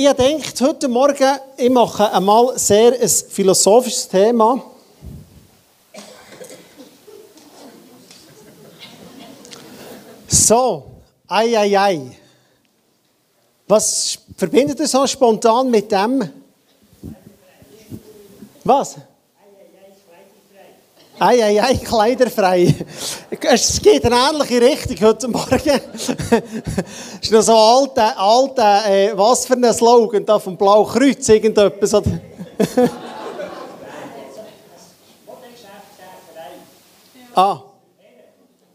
ich denke, heute Morgen, ich mache einmal sehr ein philosophisches Thema. So, ei, ei, ei. Was verbindet ihr so spontan mit dem? Was? Ei, ei, ei, kleiderfrei. Es geht in eine ähnliche Richtung heute Morgen. Es ist noch so ein alter, äh, was für ein Slogan da vom Blau Kreuz, irgendetwas. ah.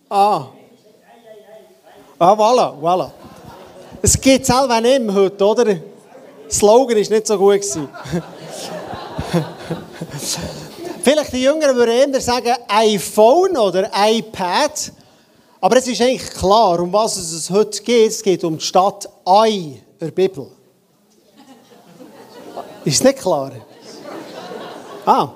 Ah. Ah, voilà, voilà. Es geht selber nicht heute, oder? Der Slogan war nicht so gut. Vielleicht die Jüngeren würden eher sagen iPhone oder iPad. Aber es ist eigentlich klar, um was es heute geht. Es geht um die Stadt Ai der Bibel. Ist nicht klar? Ah.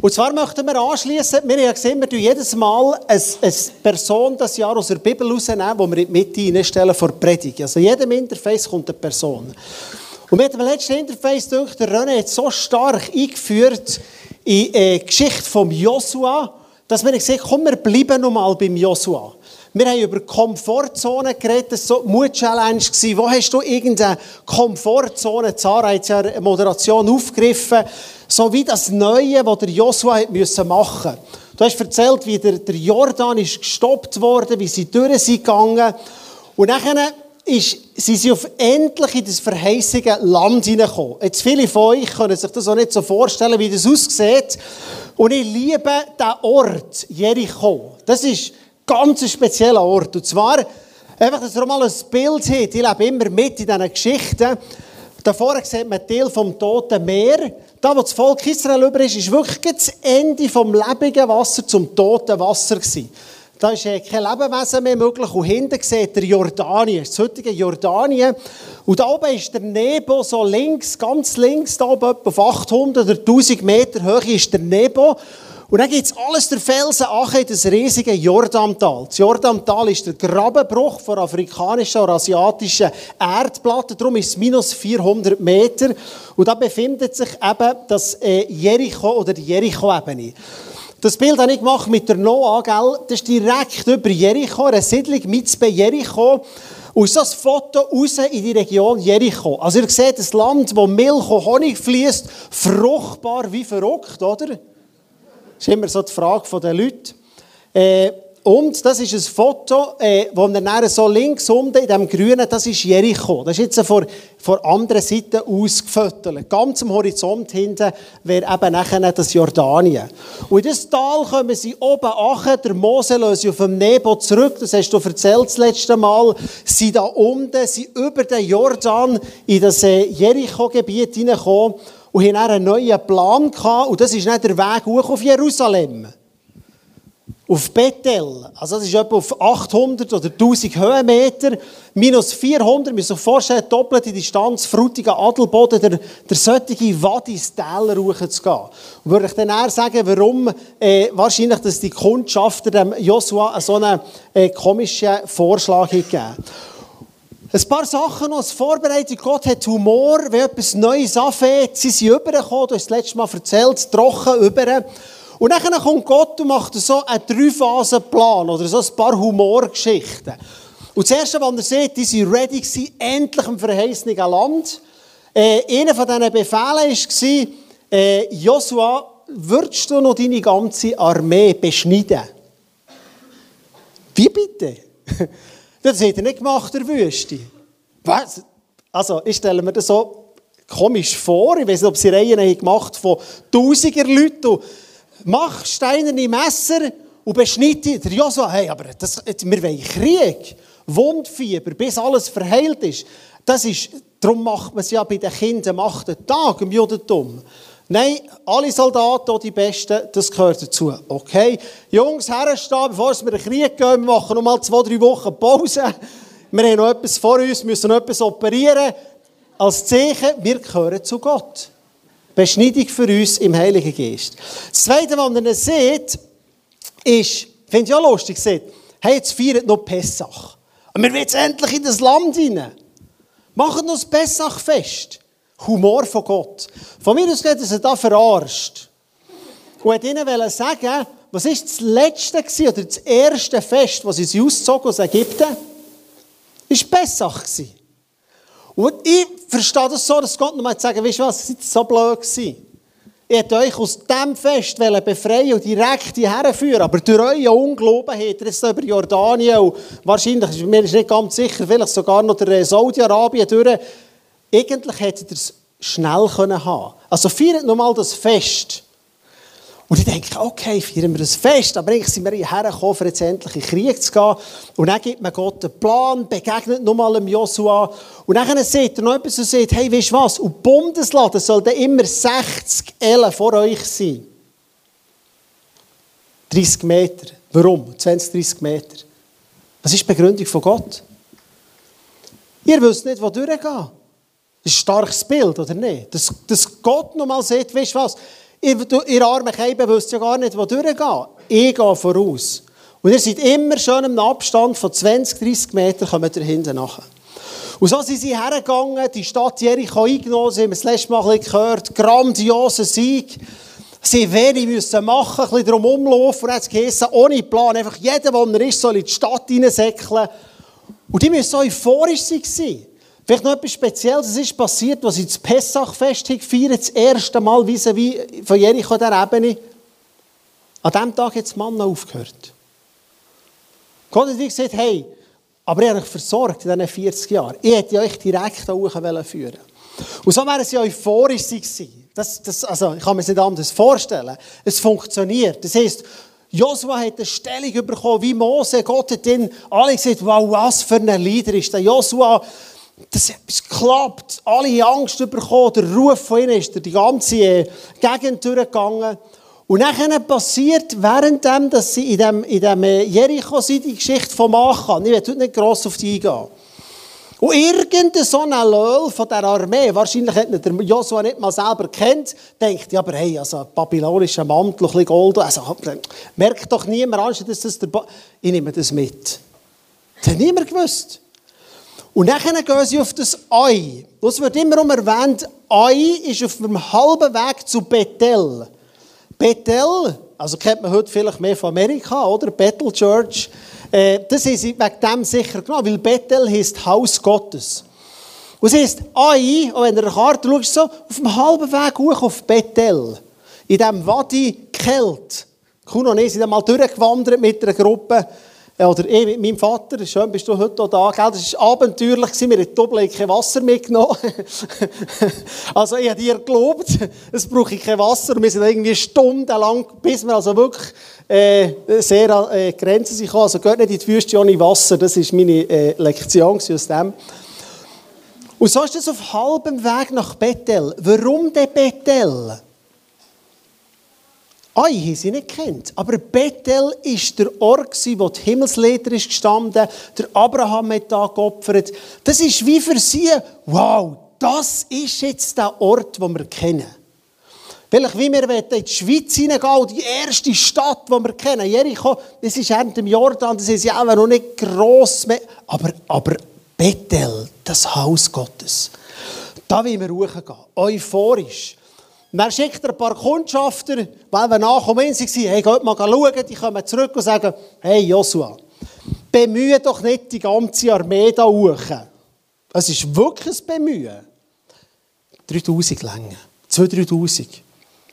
Und zwar möchten wir anschließen, wir haben gesehen, wir tun jedes Mal eine, Person das Jahr aus der Bibel rausnehmen, die wir in die Mitte hineinstellen vor Predigt. Also jedem Interface kommt eine Person. Und mit dem letzten Interface, durch der René hat so stark eingeführt in die äh, Geschichte von Joshua, dass wir gesagt haben, komm, wir bleiben noch mal beim Joshua. Wir haben über Komfortzone geredet, das war so Mut-Challenge. Wo hast du irgendeine Komfortzone? Zara hat ja eine Moderation aufgegriffen. So wie das Neue, das der Joshua machen musste. Du hast erzählt, wie der, der Jordan ist gestoppt wurde, wie sie durch sind gegangen. Und dann ist, sind sie auf endlich in das verheißige Land hineingekommen. Jetzt viele von euch können sich das auch nicht so vorstellen, wie das aussieht. Und ich liebe den Ort, Jericho. Das ist ganz ein spezieller Ort. Und zwar, einfach, dass ihr mal ein Bild habt. Ich lebe immer mit in diesen Geschichten. Da vorne sieht man Teil vom Toten Meer. Da, wo das Volk Israel über ist, ist wirklich das Ende vom lebenden Wasser zum toten Wasser gewesen. Da ist äh, kein Lebewesen mehr möglich. Und hinten sieht der Jordanien, das heutige Jordanien. Und da oben ist der Nebo, so links, ganz links, da oben auf 800 oder 1000 Meter Höhe ist der Nebo. Und dann gibt es alles der Felsen Ache, das riesige Jordantal. Das Jordantal ist der Grabenbruch von afrikanischen oder asiatischen Erdplatten. Darum ist es minus 400 Meter. Und da befindet sich eben das äh, Jericho oder die Jericho-Ebene. Das Bild habe ich gemacht mit der Noah, gell? Das ist direkt über Jericho, eine Siedlung mit bei Jericho. Und so Foto raus in die Region Jericho. Also ihr seht ein Land, wo Milch und Honig fließt, fruchtbar wie verrückt, oder? Das ist immer so die Frage der Leute. Äh, und das ist ein Foto, äh, wir dann so links unten in dem Grünen, das ist Jericho. Das ist jetzt von, von anderen Seite aus gefüttert. Ganz am Horizont hinten wäre eben nachher das Jordanien. Und in das Tal kommen sie oben an, der Mose löst auf dem Nebo zurück, das hast du erzählt das letzte Mal. Sie da unten, sie über den Jordan in das äh, Jericho-Gebiet hineingekommen und haben einen neuen Plan gehabt. Und das ist nicht der Weg hoch auf Jerusalem. Auf Bethel. Also das ist etwa auf 800 oder 1000 Höhenmeter. Minus 400, müssen sich vorstellen, doppelte Distanz, frutiger Adelboden, der, der solche Wadis Täler zu gehen. Und würde ich dann eher sagen, warum äh, wahrscheinlich, dass die Kundschafter dem Joshua so einen äh, komischen Vorschlag gegeben ein paar Sachen noch als Vorbereitung. Gott hat Humor, wenn etwas Neues anfängt. Sie sind rübergekommen, du hast das letzte Mal erzählt, trocken über. Und dann kommt Gott und macht so einen Drei-Phasen-Plan oder so ein paar Humorgeschichten. Und das Erste, was ihr seht, die sind ready gewesen, endlich im verheißenen Land. Äh, einer von diesen Befehlen war, äh, Joshua, würdest du noch deine ganze Armee beschneiden? Wie bitte? Das hat er nicht gemacht, der Wüste. Was? Also, ich stelle mir das so komisch vor. Ich weiß nicht, ob sie Reihen haben gemacht von tausiger Leuten. Mach steinerne Messer und beschneide. Der Joshua, hey, aber das, wir wollen Krieg. Wundfieber, bis alles verheilt ist. Das ist, darum macht man es ja bei den Kindern am achten Tag im Judentum. Nein, alle Soldaten, die Besten, das gehört dazu. Okay? Jungs, herstehen, bevor wir den Krieg gehen, wir machen noch mal zwei, drei Wochen Pause. Wir haben noch etwas vor uns, müssen noch etwas operieren. Als Zeichen, wir gehören zu Gott. Beschneidung für uns im Heiligen Geist. Das Zweite, was ihr seht, ist, finde ich auch lustig, seht, hey, jetzt feiert noch Pessach. Und wir wollen jetzt endlich in das Land hinein. Macht noch das Pessachfest. Humor von Gott. Von mir aus geht, dass er da verarscht. Und hat ihnen sagen, was war das letzte gewesen, oder das erste Fest, das sie ausgezogen aus Ägypten? War Pessach. Und ich verstehe das so, dass Gott nochmal sagen, weißt du was, seid so blöd gewesen. Ich hätte euch aus diesem Fest befreien und direkt hierher führen. Aber durch euren Unglauben habt ihr jetzt über Jordanien und wahrscheinlich, mir ist nicht ganz sicher, vielleicht sogar noch der Saudi-Arabien durch. Eigentlich hättet ihr es schnell können haben Also feiert nochmal das Fest. Und ich denke, okay, feiern wir das Fest, aber eigentlich sind wir hierher gekommen, um jetzt endlich in den Krieg zu gehen. Und dann gibt mir Gott einen Plan, begegnet nochmal dem Joshua. Und dann sagt er noch etwas und sagt, hey, weißt du was? Und die Bundeslade soll dann immer 60 Ellen vor euch sein. 30 Meter. Warum? 20, 30 Meter. Was ist die Begründung von Gott? Ihr wisst nicht, wo durchgehen. Das ist ein starkes Bild, oder nicht? Dass, dass Gott nochmal sagt, weißt du was? Ihr, ihr armen Keiben wisst ja gar nicht, wo durchgehen. Ich gehe voraus. Und ihr seid immer schön im Abstand von 20, 30 Metern, kommt ihr hinten nachher. Und so sind sie hergegangen, die Stadt Jericho eingenommen, sie haben das letzte Mal ein gehört, grandioser Sieg. Sie wenig müssen machen, ein bisschen drum umlaufen. Und hat es ohne Plan, einfach jeder, der er ist, soll in die Stadt hineinsäckeln. Und die müssen so euphorisch sein. Vielleicht noch etwas Spezielles, es ist passiert, was sie das Pessachfest gefeiert das erste Mal wie wie von Jericho der Ebene. An diesem Tag hat das Mann aufgehört. Gott hat gesagt, hey, aber ich habe euch versorgt in diesen 40 Jahren. Ich hätte euch direkt da hoch führen Und so wären sie euphorisch gewesen. Das, das, also, ich kann mir das nicht anders vorstellen. Es funktioniert. Das heisst, Josua hat eine Stellung bekommen, wie Mose. Gott hat ihn alle gesagt, wow, was für ein Leader ist der Josua dass etwas klappt. Alle haben Angst bekommen. Der Ruf von ihnen ist die ganze äh, Gegend durchgegangen. Und dann passiert, währenddem, dass sie in dem, in dem äh, Jericho sind, die Geschichte von Achan. Ich werde nicht gross auf die eingehen. Und irgendein so ein Löhl von der Armee, wahrscheinlich hat der Joshua nicht mal selber kennt, denkt, ja, aber hey, also babylonischer Mantel, ein bisschen Gold, also merkt doch niemand an, dass das der ba Ich nehme das mit. Das hat niemand gewusst. Und dann gehen sie auf das Ei. Das wird immer um erwähnt, Ei ist auf dem halben Weg zu Bethel. Bethel, also kennt man heute vielleicht mehr von Amerika, oder? Bethel Church. Äh, das ist wegen dem sicher genau, weil Bethel heißt Haus Gottes. Und es heißt Ei, und wenn du eine Karte schaust, so auf dem halben Weg hoch auf Bethel. In diesem Wadi Kelt. Kuno und ich sind einmal durchgewandert mit einer Gruppe. Oder ich mit meinem Vater, schön bist du heute auch da, gell? das war abenteuerlich, wir haben doppelt kein Wasser mitgenommen. also ich habe dir geglaubt, es brauche ich kein Wasser und wir sind irgendwie stundenlang, bis wir also wirklich äh, sehr an äh, Grenzen sind Also geht nicht in die Wüste ohne Wasser, das war meine äh, Lektion aus dem. Und so ist das auf halbem Weg nach Bethel. Warum der Bethel? Ai haben sie nicht kennt. Aber Bethel war der Ort, wo die Himmelsleder ist gestanden, der Abraham hat da geopfert. Das ist wie für sie, wow, das ist jetzt der Ort, den wir kennen. Vielleicht wie wir in die Schweiz hineingehen, die erste Stadt, die wir kennen, Jericho, das ist während dem Jordan, das ist ja auch noch nicht gross mehr. Aber, aber Bethel, das Haus Gottes, da wollen wir hochgehen, euphorisch. Und dann schickt er ein paar Kundschafter, weil wir in waren, hey, geht mal schauen, die kommen zurück und sagen, hey Joshua, bemühe doch nicht die ganze Armee da hoch. Es ist wirklich ein Bemühen. 3000 Länge. 2000, 3000.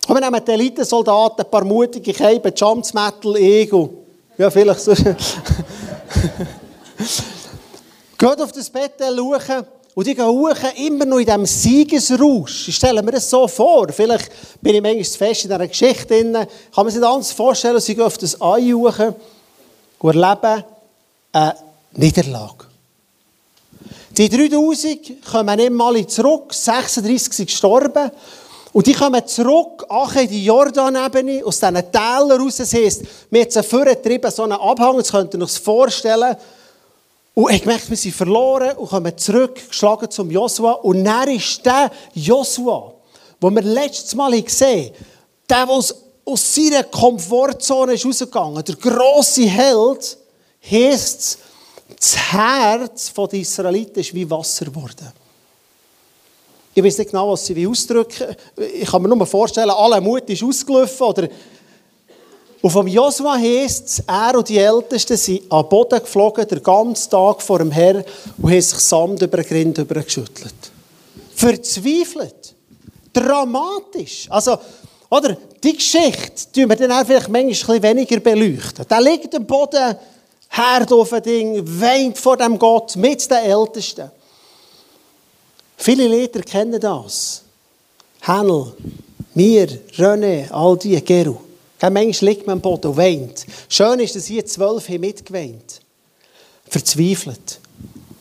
Und wir nehmen die Elitesoldaten, ein paar mutige Keiben, Jumpsmetal, Ego. Ja, vielleicht so. Geht auf das Bett schauen. Und gehen hoch, immer noch in diesem Siegesrausch. Ich stelle mir das so vor. Vielleicht bin ich manchmal zu fest in dieser Geschichte drin. Kann man sich das anders vorstellen, sie gehen auf das Ei und erleben eine Niederlage. Die 3000 kommen nicht mal zurück, 36 sind gestorben. Und die kommen zurück, ach in die Jordanebene, aus diesen Tälern raus. Das heisst, wir haben jetzt vorgetrieben, so einen Abhang, das könnt ihr euch vorstellen. Und ich merke, wir sind verloren und kommen zurück, geschlagen zum Joshua. Und dann ist der Joshua, den wir letztes Mal gesehen haben, der, der aus seiner Komfortzone ist rausgegangen der grosse Held, heisst das Herz der Israeliten ist wie Wasser geworden. Ich weiß nicht genau, was sie ausdrücken Ich kann mir nur vorstellen, alle Mut ist ausgelaufen. Oder und vom Josua heisst es, er und die Ältesten sind am Boden geflogen, den ganzen Tag vor dem Herrn, und haben sich Sand über den Grind geschüttelt. Verzweifelt. Dramatisch. Also, oder, die Geschichte tun wir dann auch vielleicht manchmal weniger beleuchten. Da liegt am Boden, Herd auf ein Ding, weint vor dem Gott mit den Ältesten. Viele Lehrer kennen das. Hänel, mir, René, all die, Geru. Mensch liegt am Boden und weint. Schön ist, dass hier zwölf mitgeweint Verzweifelt.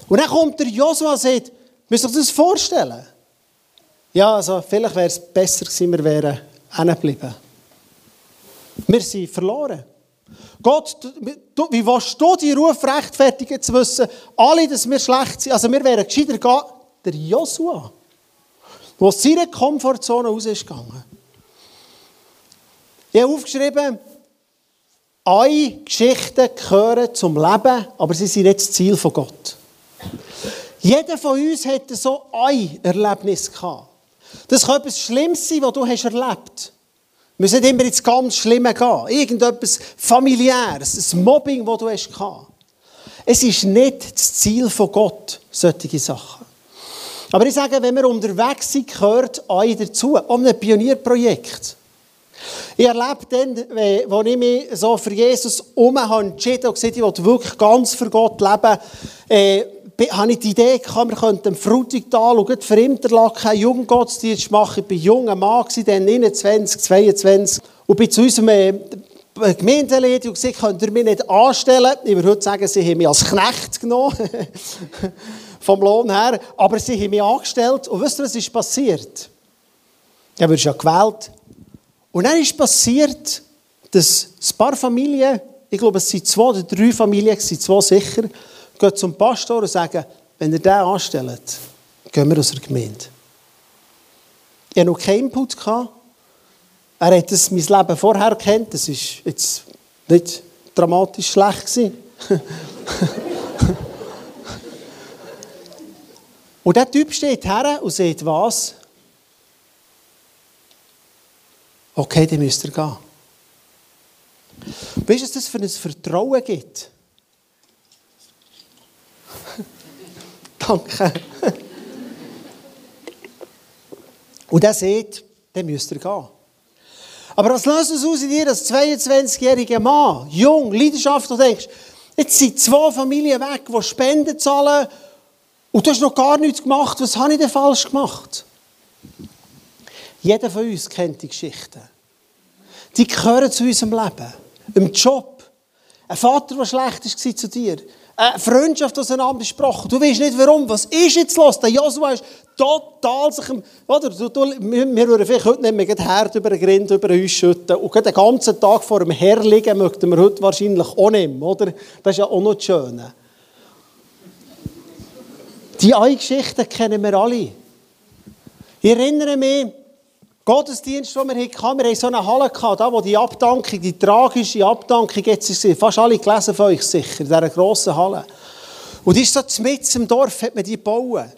Und dann kommt der Josua und sagt, müsst ihr euch das vorstellen? Ja, also vielleicht wäre es besser gewesen, wir wären hingeblieben. Wir sind verloren. Gott, wie willst du die Ruf rechtfertigen zu wissen, alle, dass wir schlecht sind? Also wir wären gescheiter gehen, der Josua, der aus seiner Komfortzone raus ist gegangen. Ich habe aufgeschrieben, alle Geschichten gehören zum Leben, aber sie sind nicht das Ziel von Gott. Jeder von uns hat so ein Erlebnis gehabt. Das kann etwas Schlimmes sein, was du hast erlebt hast. Wir müssen immer ins ganz Schlimme gehen. Irgendetwas familiäres, ein Mobbing, das du hast gehabt. Es ist nicht das Ziel von Gott, solche Sachen. Aber ich sage, wenn wir unterwegs sind, gehört euch dazu, um ein Pionierprojekt. Ich erlebe dann, als ich mich so für Jesus um entschieden und gesagt, ich will wirklich ganz für Gott leben, äh, habe ich die Idee gehabt, wir könnten im Frutigtal und für Interlaken einen Jugendgottesdienst machen. Ich war ein junger Mann, dann 29, 22. Und bin zu unserem äh, Gemeindeleitung und gesagt, könnt ihr mich nicht anstellen? Ich würde heute sagen, sie haben mich als Knecht genommen. Vom Lohn her. Aber sie haben mich angestellt. Und wisst ihr, was ist passiert? Ja, wirst ja gewählt. Und dann ist passiert, dass ein paar Familien, ich glaube, es sind zwei oder drei Familien, es sind zwei sicher, gehen zum Pastor und sagen, wenn ihr den anstellt, gehen wir aus der Gemeinde. Ich hatte noch keinen Input. Er hat das, mein Leben vorher kennt. Das war jetzt nicht dramatisch schlecht. und der Typ steht her und sagt, was? Okay, dann müsst ihr gehen. Weißt du, was das für ein Vertrauen gibt? Danke. Und er sagt, dann müsst ihr gehen. Aber was löst es aus in dir als 22-jähriger Mann, jung, leidenschaftlich, denkst, jetzt sind zwei Familien weg, die Spenden zahlen und du hast noch gar nichts gemacht. Was habe ich denn falsch gemacht? Jeder von uns kennt die Geschichten. Die gehören zu unserem Leben. Im Job. Ein Vater, der schlecht war zu dir. Eine Freundschaft auseinandergesprochen. Du weißt nicht warum. Was ist jetzt los? Der Joshua ist total sich... Oder, du, du, wir würden vielleicht heute nicht mehr Herd über den Grind über uns schütten und den ganzen Tag vor dem Herr liegen möchten wir heute wahrscheinlich auch nicht oder? Das ist ja auch noch das Schöne. Die eine Geschichte kennen wir alle. Ich erinnere mich, Gottesdienst, den wir hatten, wir hatten so eine Halle, da, wo die Abdankung, die tragische Abdankung jetzt ist, fast alle gelesen von euch sicher, in dieser grossen Halle. Und die ist so mitten im Dorf, hat man die gebaut.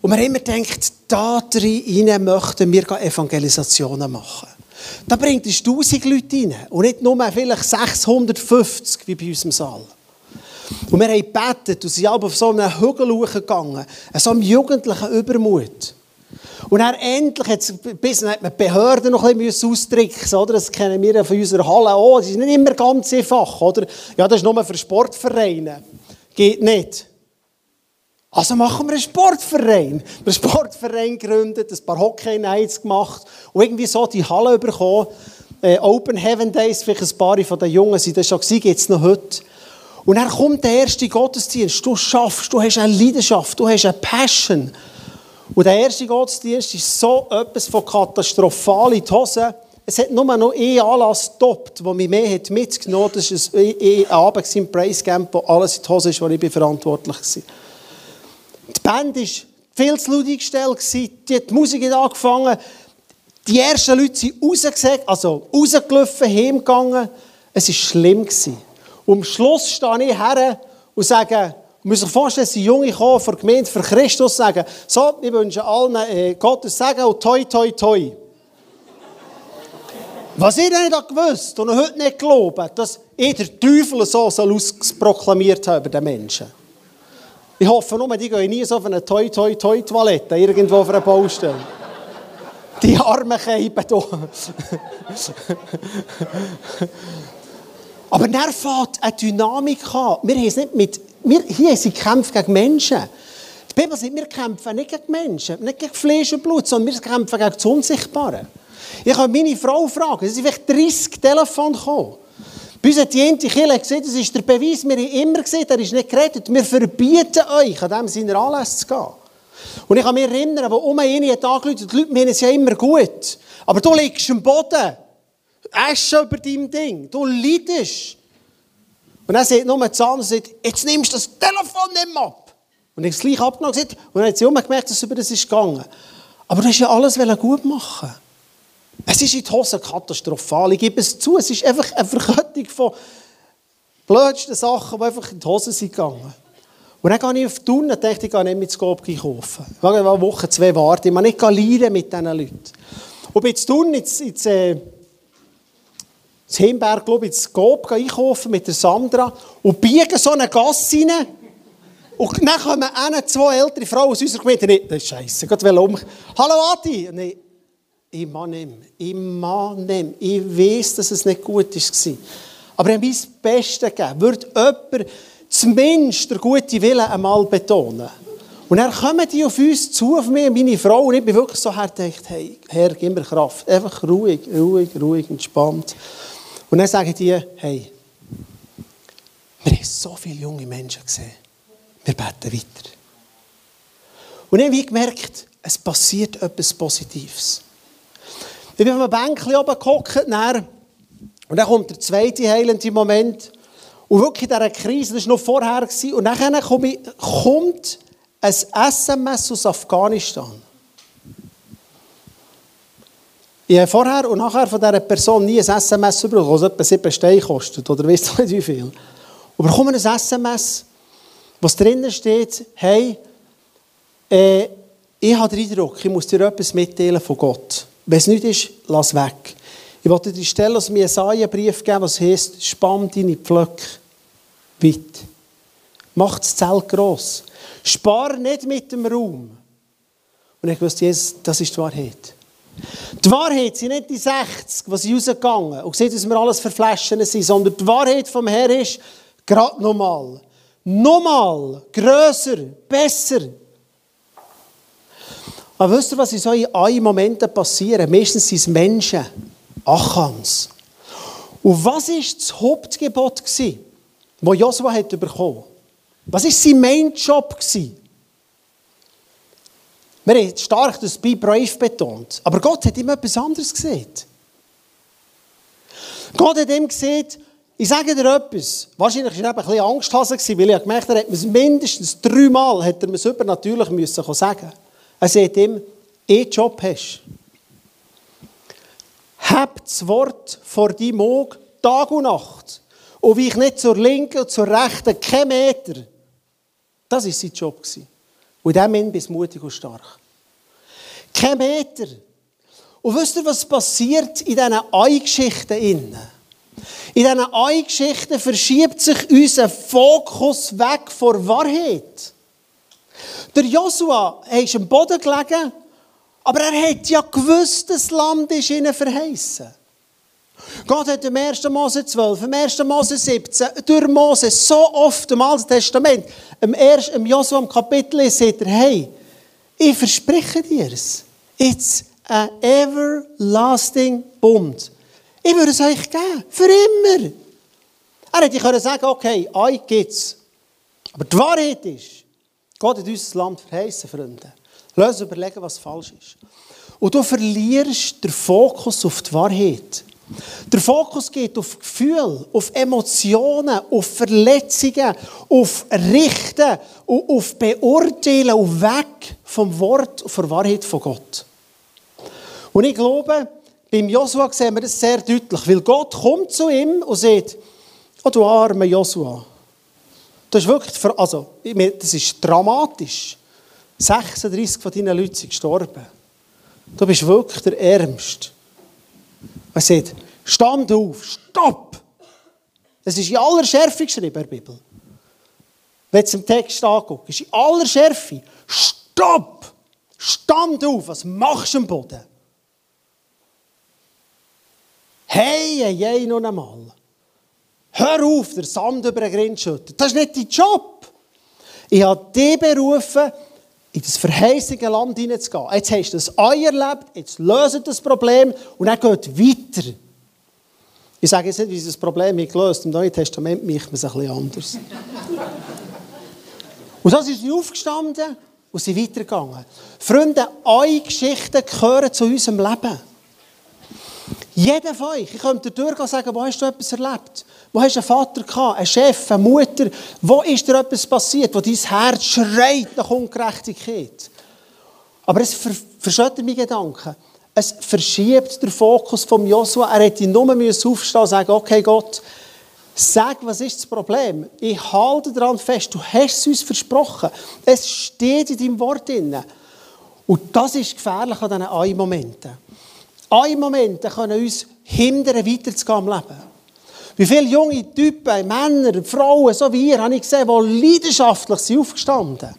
Und man immer denkt, da rein möchten wir Evangelisationen machen. Da bringt es 1000 Leute rein und nicht nur vielleicht 650 wie bei uns im Saal. Und wir haben gebetet und sind auf so einen Hügel hochgegangen, so einem jugendlichen Übermut. Und dann endlich, jetzt, bis hat man die Behörden noch ein bisschen austricksen oder? Das kennen wir von unserer Halle auch. Das ist nicht immer ganz einfach, oder? Ja, das ist nur für Sportvereine. Geht nicht. Also machen wir einen Sportverein. einen Sportverein gegründet, ein paar Hockey-Nights gemacht und irgendwie so die Halle bekommen. Äh, Open Heaven Days, vielleicht ein paar von den Jungen sind das schon gibt es noch heute. Und dann kommt der erste Gottesdienst. Du schaffst, du hast eine Leidenschaft, du hast eine Passion. Und der erste Gottesdienst ist so etwas von katastrophal in die Hose. Es hat nur noch einen Anlass getoppt, der mich mehr hat mitgenommen hat. Das war ein Abend im Praise Camp, wo alles in die Hose ist, wo ich verantwortlich war. Die Band war viel zu laut eingestellt. Die hat die Musik angefangen. Die ersten Leute sind rausgesagt, also rausgelaufen, heimgegangen. Es war schlimm. Und am Schluss stehe ich her und sage, Man muss sich vorstellen, dass die Junge kommen vor der Gemeinde für Christus sagen, so, ich wünsche allen äh, Gottes Segen und toi, toi, toi. Was ich nicht gewusst und heute nicht glaubt, dass ich der Teufel so ausproklamiert habe über den Menschen. Ich hoffe nur, die gehen nie so auf eine toi toi toi Toilette irgendwo auf einer Baustelle. Die armen Keiben hier. Aber dann fährt eine Dynamik an. Wir haben es nicht mit, wir, hier sind Kämpfe gegen Menschen. Die Bibel sagt, wir kämpfen nicht gegen Menschen, nicht gegen Fleisch und Blut, sondern wir kämpfen gegen das Unsichtbare. Ich kann meine Frau fragen, es sind vielleicht 30 Telefone gekommen. Bei uns hat die eine gesehen, das ist der Beweis, wir haben immer gesehen, er ist nicht geredet. Wir verbieten euch, an diesem seiner Anlässe zu gehen. Und ich kann mich erinnern, wo um eine hat angerufen, die Leute meinen es ja immer gut. Aber du liegst am Boden. Asche über deinem Ding. Du leidest. Und dann sagt nur Zahn und sagt, jetzt nimmst du das Telefon nicht mehr ab. Und ich habe es gleich abgenommen und dann hat sie gemerkt, dass es über das ist gegangen. Aber du hast ja alles gut machen es ist in die Hose katastrophal. Ich gebe es zu. Es ist einfach eine Verkettung von blödsten Sachen, die einfach in die Hose sind gegangen. Und dann gehe ich auf die Tour und dachte, ich gehe nicht mit Skop kaufen. Ich gehe eine Woche, zwei warten. Ich muss nicht leiden mit diesen Leuten. Und bin zu tun, ins, ins, äh, ins Himberg, glaube ich, ins Skop einkaufen mit der Sandra und biegen so eine Gasse rein. Und dann kommen eine, zwei ältere Frauen aus unserer Gemeinde. Das ist scheiße. Ich um. Hallo Adi. Nee, ich mag nicht Ich mag nicht Ich weiß, dass es nicht gut war. Aber ich habe mein Bestes gegeben. Würde jemand zumindest der gute Wille einmal betonen. Und dann kommen die auf uns zu, auf mich, meine Frau, und ich bin wirklich so her gedacht, hey, Herr, gib mir Kraft. Einfach ruhig, ruhig, ruhig, entspannt. Und dann sagen die, hey, wir haben so viele junge Menschen gesehen. Wir beten weiter. Und ich habe gemerkt, es passiert etwas Positives. Ich bin auf einem Bänkchen oben gehockt, und dann kommt der zweite heilende Moment. Und wirklich in dieser Krise, das war noch vorher, und dann kommt ein SMS aus Afghanistan. Ich habe vorher und nachher von dieser Person nie ein SMS bekommen, das etwa 7 Steine kostet, oder weißt du nicht wie viel. Und bekomme ein SMS, was drinnen steht, hey, äh, ich habe den Eindruck, ich muss dir etwas mitteilen von Gott. Wenn es nicht ist, lass weg. Ich wollte dir die Stelle aus Jesaja-Brief geben, was heißt, spann deine Pflöcke weit. Mach das Zelt gross. Spar nicht mit dem Raum. Und ich wusste, Jesus, das ist die Wahrheit. Die Wahrheit sind nicht die 60, die sind rausgegangen und sehen, dass wir alles verflaschen sind, sondern die Wahrheit vom Herrn ist, gerade nochmal. Nochmal, grösser, besser, aber wisst ihr, was in solchen Momenten passiert? Meistens sind es Menschen. Achans. Und was war das Hauptgebot, das Josua hat? Was war sein Main-Job? Wir haben stark das Be Brave betont. Aber Gott hat ihm etwas anderes gesehen. Gott hat ihm gesagt, ich sage dir etwas. Wahrscheinlich war er ein bisschen Angsthase, weil er gemerkt hat, er hat es mindestens dreimal hat er es übernatürlich müssen sagen er sagt ihm, einen Job hast. Hab das Wort vor deinem Auge Tag und Nacht. Und wie ich nicht zur linken und zur rechten, kein Meter. Das war sein Job. Und in diesem Moment bist du mutig und stark. Kein Meter. Und wisst ihr, was passiert in diesen Ei-Geschichten? In diesen Ei-Geschichten verschiebt sich unser Fokus weg von Wahrheit. Der Josua ist am Boden gelegen, aber er hat ja gewusst, das Land ist ihnen verheißen. Gott hat im 1. Mose 12, im 1. Mose 17, durch Mose so oft im Alten Testament, im, 1, im Josua im Kapitel sagt er, hey, ich verspreche dir es. It's an everlasting Bund. Ich würde es euch geben, für immer. Er hätte können sagen, okay, euch gibt's. Aber die Wahrheit ist, Gott hat uns das Land verheißen, Freunde. Lass uns überlegen, was falsch ist. Und du verlierst den Fokus auf die Wahrheit. Der Fokus geht auf Gefühl, auf Emotionen, auf Verletzungen, auf Richten, auf Beurteilen, auf weg vom Wort und der Wahrheit von Gott. Und ich glaube, beim Josua sehen wir das sehr deutlich, weil Gott kommt zu ihm und sagt, oh du armer Josua, Das ist wirklich, also, das ist dramatisch. 36 von deinen Leuten sind gestorben. Du bist wirklich der Ärmste. Er sagt, stand auf, stopp! Das ist in aller Schärfe geschrieben in der Bibel. Wenn du den Text anguckst, ist in aller Schärfe, stopp! Stand auf, was machst du am Boden? Hey, hey, hey, noch einmal. Hör auf, der Sand über den Grind schütten. Das ist nicht dein Job. Ich habe dich berufen, in das verheißene Land hineinzugehen. Jetzt hast du das Ei erlebt, jetzt löst das Problem und dann geht weiter. Ich sage jetzt nicht, wie das Problem gelöst Im Neuen Testament macht man es ein bisschen anders. und so sind sie aufgestanden und sind weitergegangen. Freunde, eure Geschichten gehören zu unserem Leben. Jeder von euch, ich könnte durchgehen und sagen, wo hast du etwas erlebt? Wo hast du einen Vater gehabt, einen Chef, eine Mutter? Wo ist dir etwas passiert, wo dein Herz schreit nach Ungerechtigkeit? Aber es ver verschüttet meine Gedanken. Es verschiebt den Fokus vom Joshua. Er hätte nur aufstehen und sagen, okay Gott, sag, was ist das Problem? Ich halte daran fest, du hast es uns versprochen. Es steht in deinem Wort drin. Und das ist gefährlich an diesen Ein-Momenten. Ein-Momente können uns hindern, weiterzugehen im Leben. Wie viele junge Typen, Männer, Frauen, so wie ihr, habe ich gesehen, die leidenschaftlich sind aufgestanden.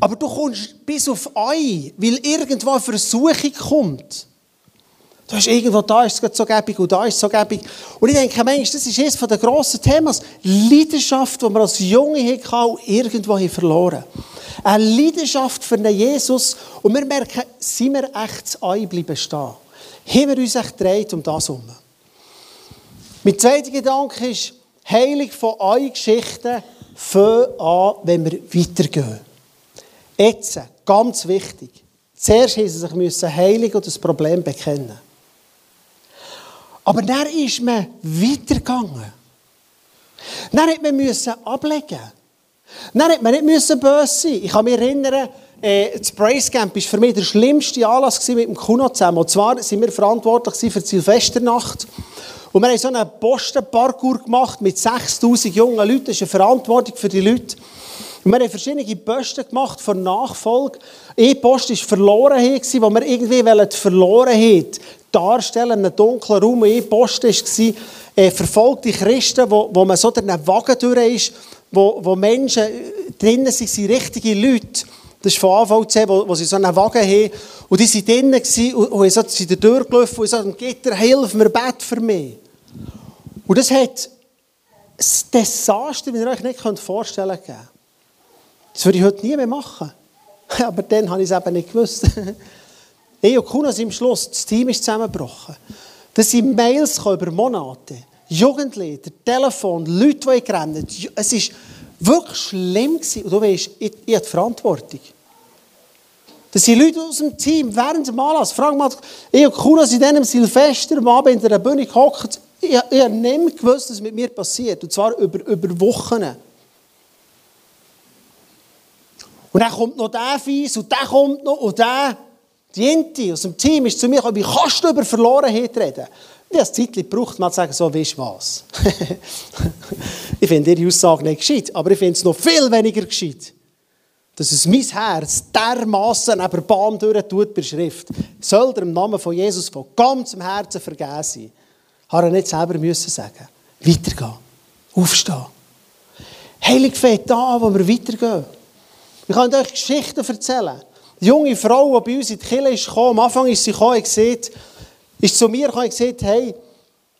Aber du kommst bis auf ein, weil irgendwo eine Versuchung kommt. Du hast irgendwo, da ist es so gäbig und da ist es so gäbig. Und ich denke, Mensch, das ist eines der grossen Themen. Leidenschaft, die wir als Junge hatten irgendwo verloren Eine Leidenschaft für einen Jesus. Und wir merken, sind wir echt das Ei bleiben stehen haben wir uns gedreht um das herum. Mein zweiter Gedanke ist, Heilig von euren Geschichten fängt an, wenn wir weitergehen. Jetzt, ganz wichtig. Zuerst müssen sie sich heilig und das Problem bekennen. Aber dann ist man weitergegangen. Dann hat man ablegen. Dann hat man nicht böse sein. Ich kann mich erinnern, äh, das Praise Camp war für mich der schlimmste Anlass mit dem Kuno zusammen. Und zwar waren wir verantwortlich für die Silvesternacht. Und wir haben so einen Postenparcours gemacht mit 6000 jungen Leuten. Das ist eine Verantwortung für die Leute. Und wir haben verschiedene Posten gemacht von Nachfolge. Eine Post war verloren, wo wir irgendwie die Verlorenheit darstellen in einem dunklen Raum. Eine Post war äh, verfolgte Christen, wo, wo man so durch einen Wagen durch ist, wo, wo Menschen drinnen sind, sind richtige Leute. Das ist von AVC, wo, wo sie so einen Wagen haben. Und die waren drinnen und, und so, sind durchgelaufen und gesagt, Gitter, hilf mir, bett für mich. Und das hat ein Desaster, wie ihr euch nicht vorstellen könnt. Das würde ich heute nie mehr machen. Aber dann habe ich es eben nicht gewusst. ich und Kuna sind am Schluss, das Team ist zusammengebrochen. Das sind Mails über Monate. Jugendliche, Telefon, Leute, die gerannt Es war wirklich schlimm. Gewesen. Und du weißt, ich, ich habe die Verantwortung. Das sind Leute aus dem Team während dem Anlass. Frag mal, ich und Kuna sind dann am Silvester am Abend in der Bühne gehockt. Ich, ich habe nicht mehr gewusst, was mit mir passiert. Und zwar über, über Wochen. Und dann kommt noch der Fies und der kommt noch und der. Die Inti aus dem Team ist zu mir gekommen, wie kannst du über Verlorenheit reden? Ich habe Zeit gebraucht, mal zu sagen, so, weißt du was? ich finde Ihre Aussage nicht gescheit, aber ich finde es noch viel weniger gescheit dass es mein Herz dermassen neben Bahn durch tut bei Schrift, soll dir im Namen von Jesus von ganzem Herzen vergeben sein. Hat er nicht selber müssen sagen. Weitergehen. Aufstehen. Heilig fängt an, wo wir weitergehen. Ich kann euch Geschichten erzählen. Die junge Frau, die bei uns in die Kirche ist am Anfang ist sie gekommen, gesagt, ist zu mir gekommen und gesagt, hey,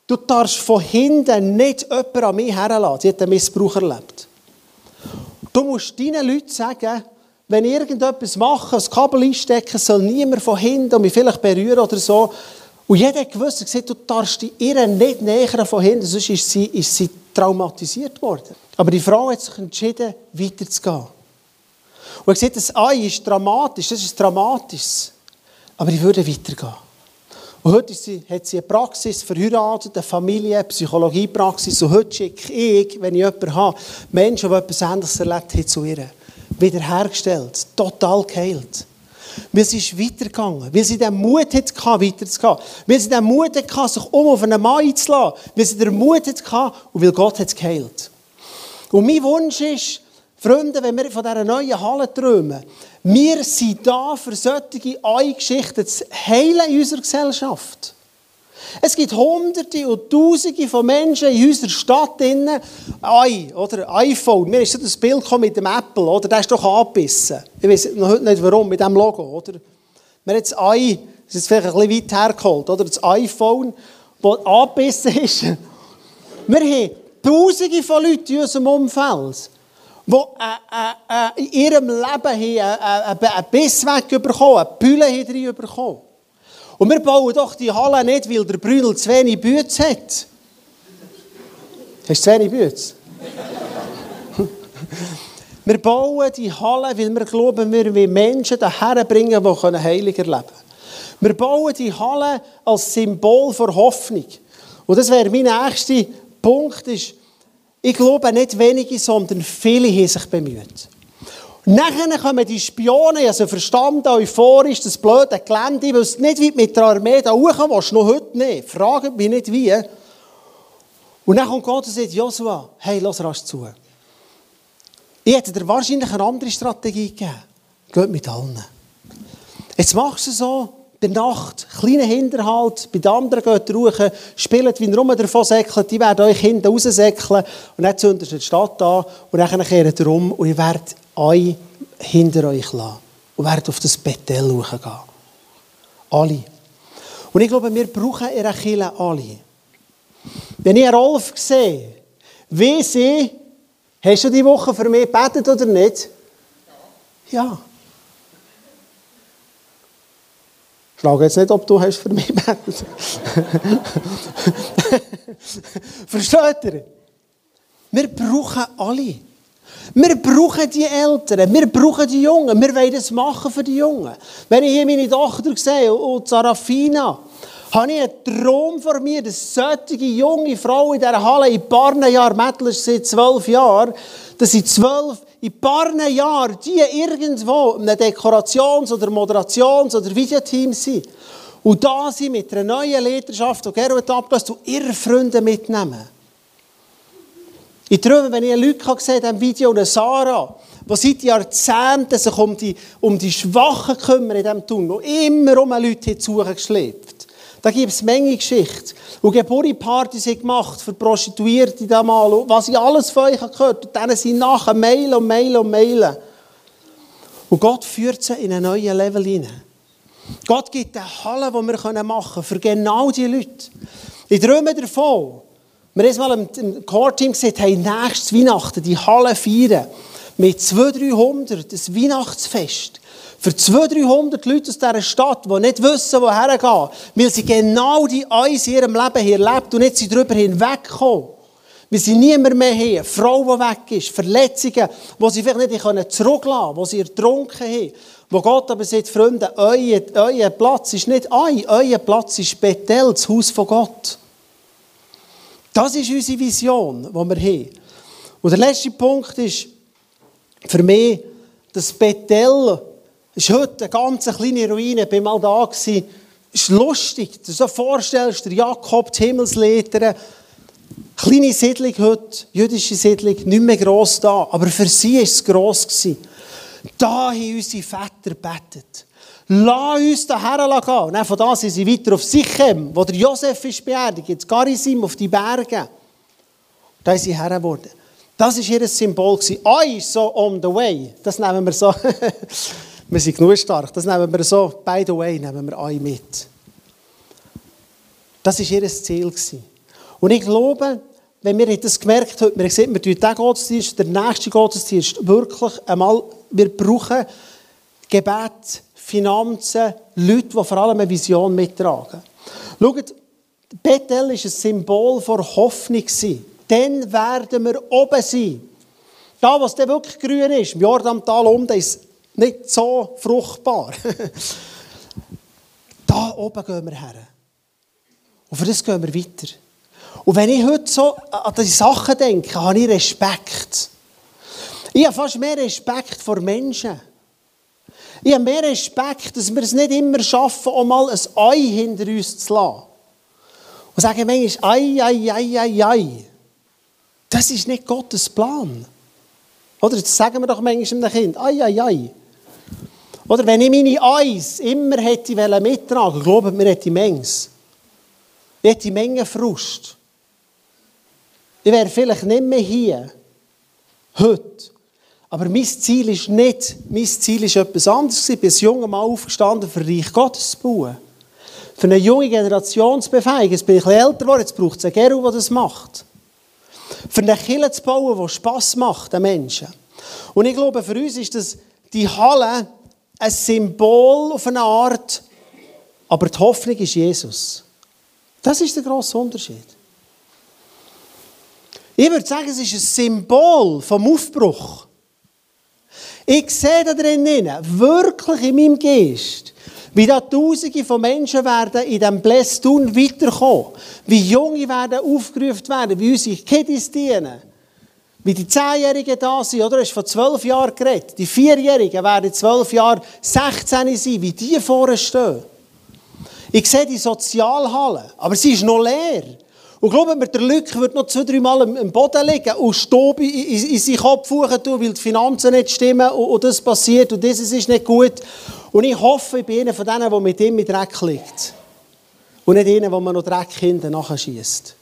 du darfst von hinten nicht jemanden an mich herlassen. Sie hat einen Missbrauch erlebt. Du musst deinen Leuten sagen, wenn ich irgendetwas mache, das Kabel einstecken, soll niemand von hinten mich vielleicht berühren oder so. Und jeder hat gewusst, gesagt, du darfst die ihr nicht näher von hinten, sonst ist sie, ist sie traumatisiert worden. Aber die Frau hat sich entschieden, weiterzugehen. Und ich gesagt, das Ei ist dramatisch, das ist dramatisch. Aber ich würde weitergehen. Und heute sie, hat sie eine Praxis, verheiratet, eine Familie, eine Psychologiepraxis. Und heute schicke ich, wenn ich jemanden habe, Menschen, die etwas Ähnliches erlebt haben, zu ihr. Wiederhergestellt, total geheilt. Weil sie ist weitergegangen. Weil sie den Mut hatte, weiterzugehen. Weil sie den Mut hatte, sich um auf einen Mann einzulassen. Weil sie den Mut hatte und weil Gott hat geheilt. Und mein Wunsch ist, Freunde, wenn wir von dieser neuen Halle träumen, wir sind da für solche Ei-Geschichten zu heilen in unserer Gesellschaft. Es gibt Hunderte und Tausende von Menschen in unserer Stadt drinnen. Ei, oder iPhone. Mir ist so das Bild mit dem Apple, oder? Der ist doch angebissen. Ich weiß noch heute nicht warum, mit diesem Logo, oder? Wir haben das Ei, das ist vielleicht ein bisschen weit hergeholt, oder? Das iPhone, das angebissen ist. Wir haben Tausende von Leuten in unserem Umfeld, die äh, äh, äh, in ihrem Leben einen Biss wegbekommen, eine drin bekommen. Und wir bauen doch die Halle nicht, weil der Brünnel zu wenig Bütze hat. Hast du zu wenig Bütze? wir bauen die Halle, weil wir glauben, wir wollen Menschen daher bringen, die heiliger leben können. Wir bauen die Halle als Symbol für Hoffnung. Und das wäre mein nächster Punkt. Ist, ich glaube, nicht wenige, sondern viele haben sich bemüht. Nachher kommen die Spione, also verstanden, euphorisch, das blöde Gelände, weil es nicht wie mit der Armee da hoch willst, noch heute nicht. Fragen mich nicht wie. Und dann kommt Gott und sagt, Joshua, hey, lass rasch zu. Ich hätte dir wahrscheinlich eine andere Strategie gegeben. Geht mit allen. Jetzt machst du so, bei Nacht, kleiner Hinterhalt, bei den anderen geht ruhen, spielt, wie ihr rum davon säckelt, die werden euch hinten raussäckeln und dann zündet ihr die Stadt an und dann kehrt ihr um und ihr werdet euch hinter euch lassen und werdet auf das Bethel gehen. Alle. Und ich glaube, wir brauchen in Kirche alle. Wenn ich Rolf sehe, wie sie, hast du die Woche für mich gebetet oder nicht? Ja. Ich frage jetzt nicht, ob du hast für mich gebetet. Versteht ihr? Wir brauchen alle. Wir brauchen die Eltern, wir brauchen die Jungen, wir wollen das machen für die Jungen. Wenn ich hier meine Tochter sehe und Sarafina, habe ich einen Traum vor mir, dass solche junge Frau in dieser Halle in ein paar Jahren, ist seit zwölf Jahren, dass sie zwölf, in ein paar Jahren, die irgendwo in einem Dekorations- oder Moderations- oder Videoteam sind. Und da sie mit einer neuen Leiterschaft, die Gerhard abgelöst ihre Freunde mitnehmen. Ich träume, wenn ich Leute gesehen in diesem Video, eine Sarah, die seit Jahrzehnten sich um die, um die Schwachen kümmert in diesem Tunnel, die immer um Leute zu geschleppt. Da gibt es Menge Geschichten. Und Geburtstagspartys gemacht für Prostituierte damals. Was ich alles von euch gehört Und dann sind nachher mailen und mailen und mailen. Und Gott führt sie in einen neuen Level hinein. Gott gibt eine Halle, die wir machen können, für genau diese Leute. Ich träume davon, wir haben mal im Core-Team gesagt, hey, nächstes Weihnachten die Halle feiern. Mit 200, 300, das Weihnachtsfest. Für 200, 300 Leute aus dieser Stadt, die nicht wissen, woher gehen, weil sie genau die Eins in ihrem Leben hier lebt und nicht darüber hinwegkommen. Weil sie niemand mehr eine Frau, die weg ist, Verletzungen, die sie vielleicht nicht zurücklassen können, die sie ertrunken haben. Wo Gott aber sagt, Freunde, euer, euer Platz ist nicht ein, euer Platz ist Bethel, das Haus von Gott. Das ist unsere Vision, die wir haben. Und der letzte Punkt ist für mich, das Bethel ist heute eine ganz kleine Ruine. Ich war mal da. Gewesen. Es ist lustig. Du so vorstellst, der Jakob, die Himmelsleiter, kleine Siedlung heute, jüdische Siedlung, nicht mehr gross da. Aber für sie war es gross. Da haben unsere Väter gebetet. Lass uns daher gehen. Und von da sind sie weiter auf Sichem, wo der Josef ist beerdigt, jetzt Garisim auf die Berge. Da sind sie her geworden. Das war ihr Symbol. Ist so on the way. Das nehmen wir so. wir sind genug stark. Das nehmen wir so, by the way, nehmen wir Ei mit. Das war ihr Ziel. Und ich glaube, wenn wir das gemerkt haben, wir gesehen, wir tun den Gottesdienst, der nächste Gottesdienst, wirklich einmal, wir brauchen Gebet, Finanzen, Leute, die vor allem eine Vision mittragen. Schaut, Bethel war ein Symbol für Hoffnung. Dann werden wir oben sein. Da, was dann wirklich grün ist, im Jordantal unten, ist nicht so fruchtbar. da oben gehen wir her. Und für das gehen wir weiter. Und wenn ich heute so an diese Sachen denke, habe ich Respekt. Ich habe fast mehr Respekt vor Menschen. Ich habe mehr Respekt, dass wir es nicht immer schaffen, um mal ein Ei hinter uns zu lassen. Und sagen manchmal, ei, ei, ei, ei, ei. Das ist nicht Gottes Plan. Oder das sagen wir doch manchmal einem Kind. Ai, ai, ai. Oder wenn ich meine Eis immer hätte mittragen glaubt mir, hätte ich Mengs. Ich hätte Menge Frust. Ich wäre vielleicht nicht mehr hier. Heute. Aber mein Ziel ist nicht, mein Ziel ist etwas anderes. Ich bin als junger Mann aufgestanden, für Reich Gottes zu bauen. Für eine junge Generation zu befähigen. Jetzt bin ich ein bisschen älter geworden, jetzt braucht es einen Geru, der das macht. Für eine Kirche zu bauen, die Spass macht den Menschen. Und ich glaube, für uns ist das, die Halle ein Symbol auf eine Art, aber die Hoffnung ist Jesus. Das ist der grosse Unterschied. Ich würde sagen, es ist ein Symbol vom Aufbruch. Ich sehe da drinnen, wirklich in meinem Geist, wie da Tausende von Menschen werden in diesem Blästun weiterkommen. Wie Junge werden aufgerufen werden, wie unsere Kiddies dienen. Wie die Zehnjährigen da sind, oder? Du hast von zwölf Jahren geredet. Die Vierjährigen werden zwölf Jahren 16 sein, wie die vorne stehen. Ich sehe die Sozialhalle, aber sie ist noch leer. Und glaube mir, der Lück wird noch zwei, drei Mal am Boden liegen und Staub in, in, in seinen Kopf tun, weil die Finanzen nicht stimmen und, und das passiert und dieses ist nicht gut. Und ich hoffe, ich bin einer von denen, der mit ihm mit Dreck liegt. Und nicht einer, wo man noch Dreck hinten nachschießt.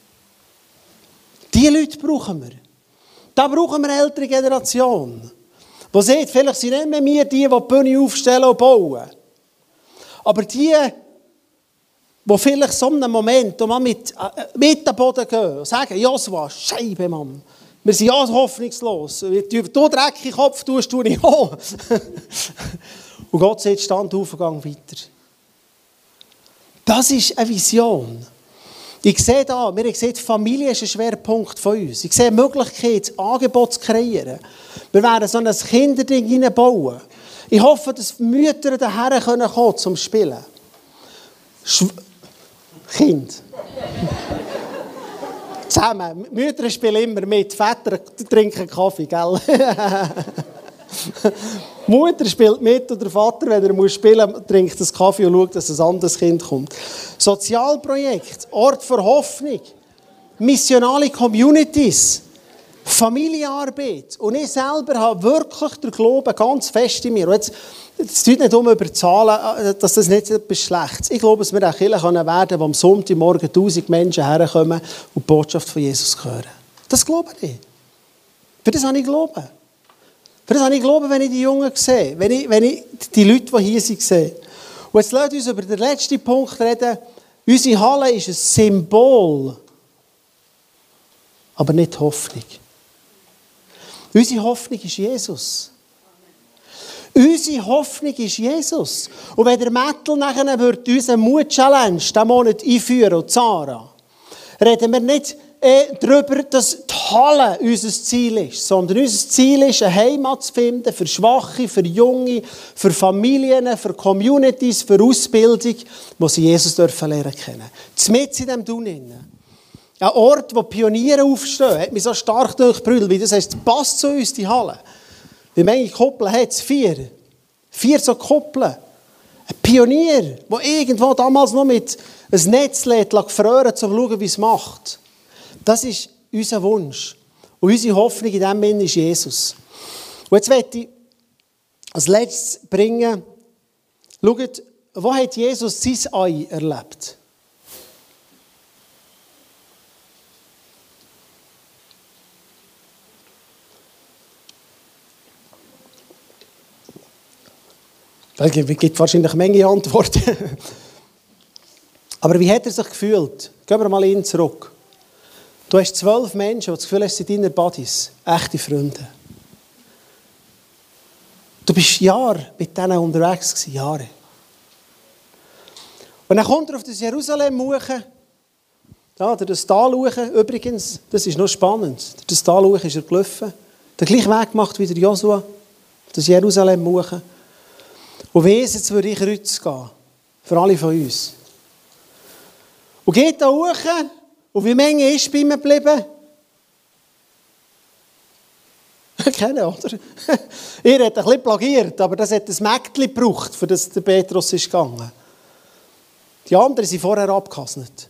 Diese Leute brauchen wir. Da brauchen wir eine ältere Generation. Die sieht, vielleicht sind nicht mehr wir die, die die Bühne aufstellen und bauen. Aber die, die vielleicht so einen Moment mal mit, äh, mit dem Boden gehen und sagen, Josua, Scheibe, Mann. Wir sind ja hoffnungslos. Du Dreck in den Kopf tust, tue ich. und Gott sagt, stand auf und weiter. Das ist eine Vision. Ich sehe da, wir sehen, Familie ist ein Schwerpunkt von uns. Ich sehe die Möglichkeit, Angebot zu kreieren. Wir werden so ein Kinderding hineinbauen. Ich hoffe, dass Mütter daher kommen können zum Spielen. Schw kind. Zusammen. Mütter spielen immer mit, Väter trinken Kaffee, gell? Mutter spielt mit und der Vater, wenn er muss spielen muss, trinkt das Kaffee und schaut, dass ein anderes Kind kommt. Sozialprojekt, Ort für Hoffnung, missionale Communities, Familienarbeit. Und ich selber habe wirklich den Glauben ganz fest in mir. Es geht nicht um über Zahlen, äh, dass das nicht etwas Schlechtes Ich glaube, dass wir auch Kirche werden können, wo am Sonntagmorgen tausend Menschen herkommen und die Botschaft von Jesus hören. Das glaube ich. Für das habe ich Glauben. Für das habe ich Glauben, wenn ich die Jungen sehe, wenn ich, wenn ich die Leute, die hier sind, sehe. Und jetzt lasst uns über den letzten Punkt reden. Unsere Halle ist ein Symbol, aber nicht Hoffnung. Unsere Hoffnung ist Jesus. Unsere Hoffnung ist Jesus. Und wenn der Mettel nachher wird unseren Mut-Challenge diesen Monat einführen, und Zara, reden wir nicht äh, darüber, dass die Halle unser Ziel ist, sondern unser Ziel ist, eine Heimat zu finden für Schwache, für Junge, für Familien, für Communities, für Ausbildung, wo sie Jesus dürfen lernen kennen. Zumindest in diesem Tun. Ein Ort, wo Pioniere aufstehen, hat mich so stark durchbrüllt, wie das heißt, passt zu uns, die Halle. Wie viele Kuppeln hat es? Vier. Vier so Kuppeln. Ein Pionier, der irgendwo damals noch mit einem Netz gefroren, um zu schauen, wie es macht. Das ist unser Wunsch. Und unsere Hoffnung in diesem Sinne ist Jesus. Und jetzt möchte ich als letztes bringen, schaut, wo hat Jesus sein Ei erlebt? Es gibt wahrscheinlich eine Menge Antworten. Aber wie hat er sich gefühlt? Gehen wir mal ihn zurück. Du hast zwölf Menschen, die das Gefühl haben, sie sind deine Buddies, echte Freunde. Du bist Jahre mit denen unterwegs gewesen, Jahre. Und dann kommt er auf das Jerusalem hoch, da, das Tal hoch, übrigens, das ist noch spannend, das Tal hoch ist er gelaufen, den gleichen Weg gemacht wie der Josua, das Jerusalem hoch. Und weiss, jetzt würde ich Kreuz gehen, für alle von uns. Und geht da hoch, und wie Menge ist bei ihm geblieben? Kennen, oder? Ihr habt ein bisschen plagiert, aber das hat ein Mägdchen gebraucht, für das der Petrus ist gegangen. Die anderen sind vorher abgehasnet.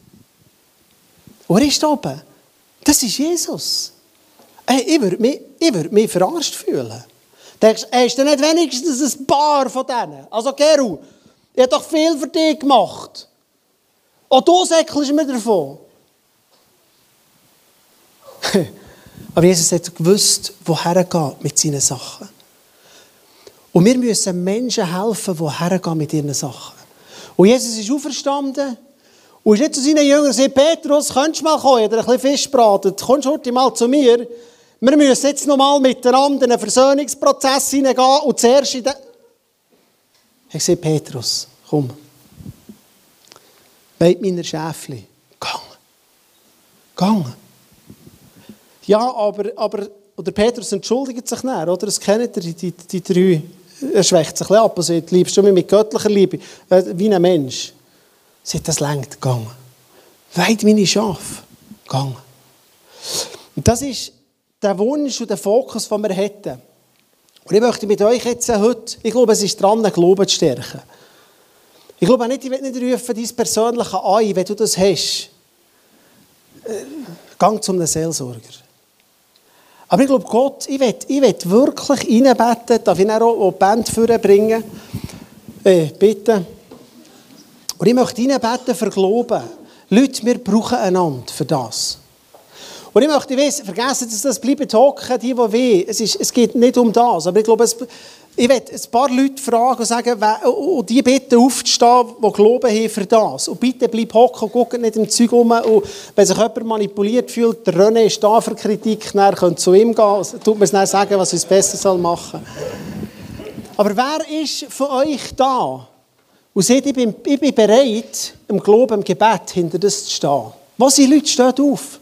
Und er ist oben. Das ist Jesus. Hey, ich würde mich, würd mich verarscht fühlen. Denkst du, hast du nicht wenigstens ein paar von denen? Also, Geru, ich habe doch viel für dich gemacht. Auch du säckelst mir davon. Aber Jesus hat gewusst, woher er geht mit seinen Sachen. Und wir müssen Menschen helfen, woher gehen mit ihren Sachen. Und Jesus ist auferstanden und ist nicht zu seinen Jüngern gesagt, Petrus, könntest du mal kommen, oder ein bisschen Fisch braten, kommst heute mal zu mir. Wir müssen jetzt noch mal miteinander in einen Versöhnungsprozess hineingehen und zuerst in den... Er gesagt, Petrus, komm. Weit meiner Schäfli. Gang. Gang. Ja, aber, aber oder Petrus entschuldigt sich nicht, oder? Das kennt ihr, die, die, die drei. Er schwächt sich ein bisschen ab und sagt, liebst du mich mit göttlicher Liebe, äh, wie ein Mensch. Sagt, das längt, gang. Weit meine Schafe, gang. Und das ist der Wunsch und der Fokus, den wir hätten. Und ich möchte mit euch jetzt heute, ich glaube, es ist dran, den Glauben zu stärken. Ich glaube nicht, ich will nicht rufen, dein persönliche Ei, wenn du das hast. Äh, gang zum Seelsorger. Aber ich glaube, Gott, ich will, ich will wirklich reinbeten, darf ich auch die Band vorbringen? Äh, bitte. Und ich möchte reinbeten für Glauben. Leute, wir brauchen einander für das. Und ich möchte wissen, vergessen, dass das bleibt hocken, die, die weh. Es, es geht nicht um das. Aber ich glaube, es, ich werde ein paar Leute fragen und sagen, und die bitte aufzustehen, die glauben haben für das. Und bitte bleib hocken und guck nicht im Zeug um. Und wenn sich jemand manipuliert fühlt, der René ist da für Kritik, dann könnt zu ihm gehen, tut mir es dann sagen, was er besser machen soll. Aber wer ist von euch da und sagt, ich bin, ich bin bereit, im Glauben, im Gebet hinter das zu stehen? Was sind Leute, steht auf.